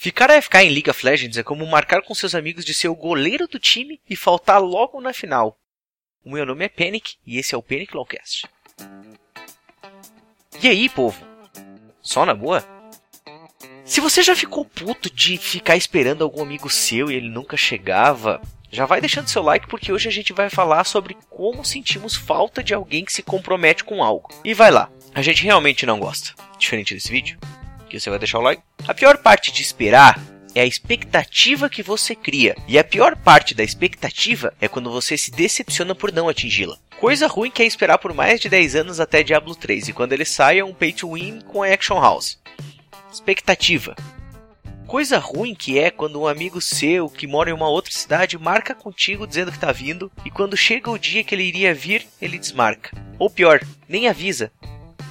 Ficar AFK em League of Legends é como marcar com seus amigos de ser o goleiro do time e faltar logo na final. O meu nome é Panic e esse é o Panic Lawcast. E aí, povo? Só na boa? Se você já ficou puto de ficar esperando algum amigo seu e ele nunca chegava, já vai deixando seu like porque hoje a gente vai falar sobre como sentimos falta de alguém que se compromete com algo. E vai lá, a gente realmente não gosta. Diferente desse vídeo, que você vai deixar o like. A pior parte de esperar é a expectativa que você cria. E a pior parte da expectativa é quando você se decepciona por não atingi-la. Coisa ruim que é esperar por mais de 10 anos até Diablo 3 e quando ele sai é um pay to win com a Action House. Expectativa. Coisa ruim que é quando um amigo seu que mora em uma outra cidade marca contigo dizendo que tá vindo e quando chega o dia que ele iria vir, ele desmarca. Ou pior, nem avisa.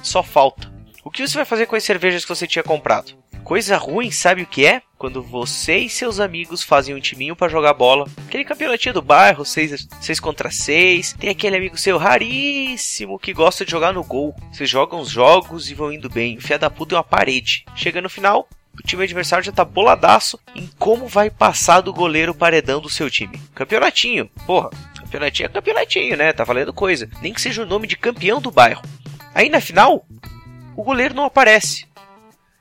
Só falta. O que você vai fazer com as cervejas que você tinha comprado? Coisa ruim, sabe o que é? Quando você e seus amigos fazem um timinho para jogar bola. Aquele campeonatinho do bairro, 6 contra 6. Tem aquele amigo seu raríssimo que gosta de jogar no gol. Vocês jogam os jogos e vão indo bem. O fia da puta é uma parede. Chega no final, o time adversário já tá boladaço em como vai passar do goleiro paredão do seu time. Campeonatinho, porra. Campeonatinho é campeonatinho, né? Tá valendo coisa. Nem que seja o nome de campeão do bairro. Aí na final, o goleiro não aparece.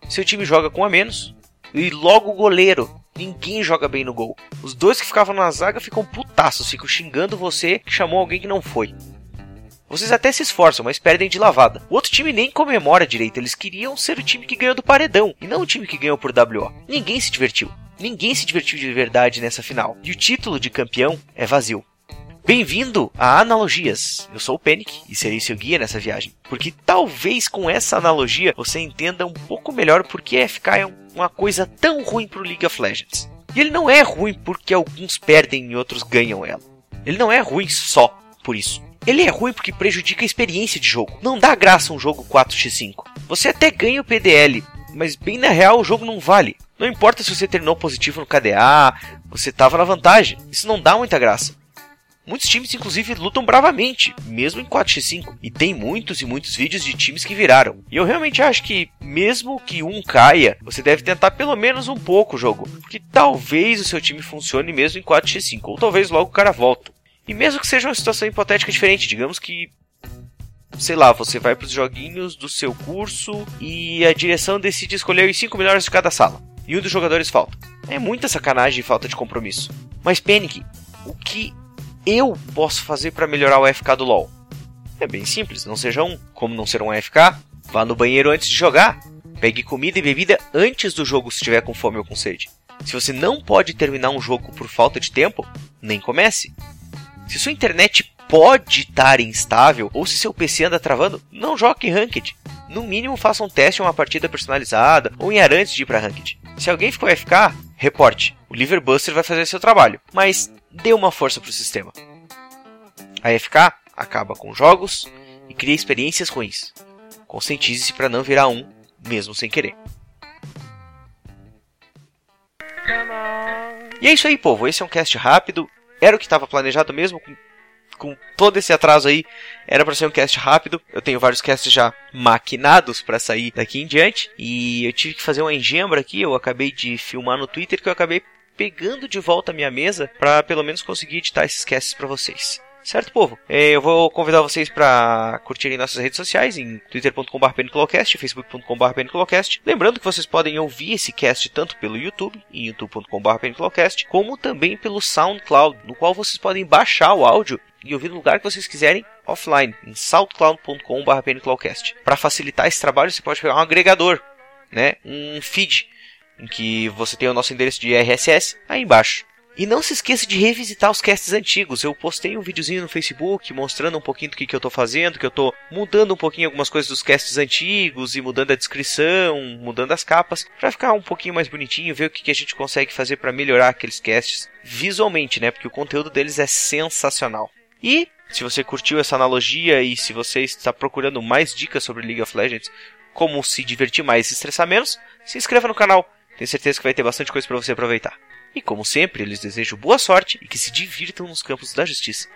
Seu time joga com a menos. E logo o goleiro. Ninguém joga bem no gol. Os dois que ficavam na zaga ficam putaços, ficam xingando você que chamou alguém que não foi. Vocês até se esforçam, mas perdem de lavada. O outro time nem comemora direito, eles queriam ser o time que ganhou do paredão, e não o time que ganhou por WO. Ninguém se divertiu. Ninguém se divertiu de verdade nessa final. E o título de campeão é vazio. Bem-vindo a Analogias. Eu sou o Panic e serei seu guia nessa viagem. Porque talvez com essa analogia você entenda um pouco melhor por que FK é uma coisa tão ruim pro League of Legends. E ele não é ruim porque alguns perdem e outros ganham ela. Ele não é ruim só por isso. Ele é ruim porque prejudica a experiência de jogo. Não dá graça um jogo 4x5. Você até ganha o PDL, mas bem na real o jogo não vale. Não importa se você terminou positivo no KDA, você estava na vantagem. Isso não dá muita graça. Muitos times, inclusive, lutam bravamente, mesmo em 4x5. E tem muitos e muitos vídeos de times que viraram. E eu realmente acho que, mesmo que um caia, você deve tentar pelo menos um pouco o jogo. Porque talvez o seu time funcione mesmo em 4x5. Ou talvez logo o cara volta. E mesmo que seja uma situação hipotética diferente, digamos que sei lá, você vai para os joguinhos do seu curso e a direção decide escolher os 5 melhores de cada sala. E um dos jogadores falta. É muita sacanagem e falta de compromisso. Mas Panic, o que eu posso fazer para melhorar o AFK do LoL? É bem simples, não seja um. Como não ser um AFK? Vá no banheiro antes de jogar. Pegue comida e bebida antes do jogo se estiver com fome ou com sede. Se você não pode terminar um jogo por falta de tempo, nem comece. Se sua internet pode estar instável ou se seu PC anda travando, não jogue Ranked. No mínimo, faça um teste em uma partida personalizada ou em antes de ir para Ranked. Se alguém ficou FK, reporte. O Liverbuster vai fazer seu trabalho, mas dê uma força para o sistema. A FK acaba com jogos e cria experiências ruins. Conscientize-se para não virar um, mesmo sem querer. E é isso aí, povo. Esse é um cast rápido era o que estava planejado mesmo, com, com, todo esse atraso aí, era para ser um cast rápido. Eu tenho vários casts já maquinados para sair daqui em diante, e eu tive que fazer uma engembra aqui, eu acabei de filmar no Twitter que eu acabei pegando de volta a minha mesa para pelo menos conseguir editar esses casts para vocês. Certo, povo? É, eu vou convidar vocês para curtirem nossas redes sociais em twitter.com.br peniclocast, facebook.com.br peniclocast. Lembrando que vocês podem ouvir esse cast tanto pelo YouTube, em youtube.com.br peniclocast, como também pelo SoundCloud, no qual vocês podem baixar o áudio e ouvir no lugar que vocês quiserem offline, em soundcloud.com.br peniclocast. Para facilitar esse trabalho, você pode pegar um agregador, né, um feed, em que você tem o nosso endereço de RSS aí embaixo. E não se esqueça de revisitar os casts antigos. Eu postei um videozinho no Facebook mostrando um pouquinho do que, que eu estou fazendo, que eu estou mudando um pouquinho algumas coisas dos casts antigos e mudando a descrição, mudando as capas, para ficar um pouquinho mais bonitinho, ver o que, que a gente consegue fazer para melhorar aqueles casts visualmente, né? Porque o conteúdo deles é sensacional. E se você curtiu essa analogia e se você está procurando mais dicas sobre League of Legends, como se divertir mais e estressar menos, se inscreva no canal. Tenho certeza que vai ter bastante coisa para você aproveitar. E como sempre, eles desejam boa sorte e que se divirtam nos campos da justiça.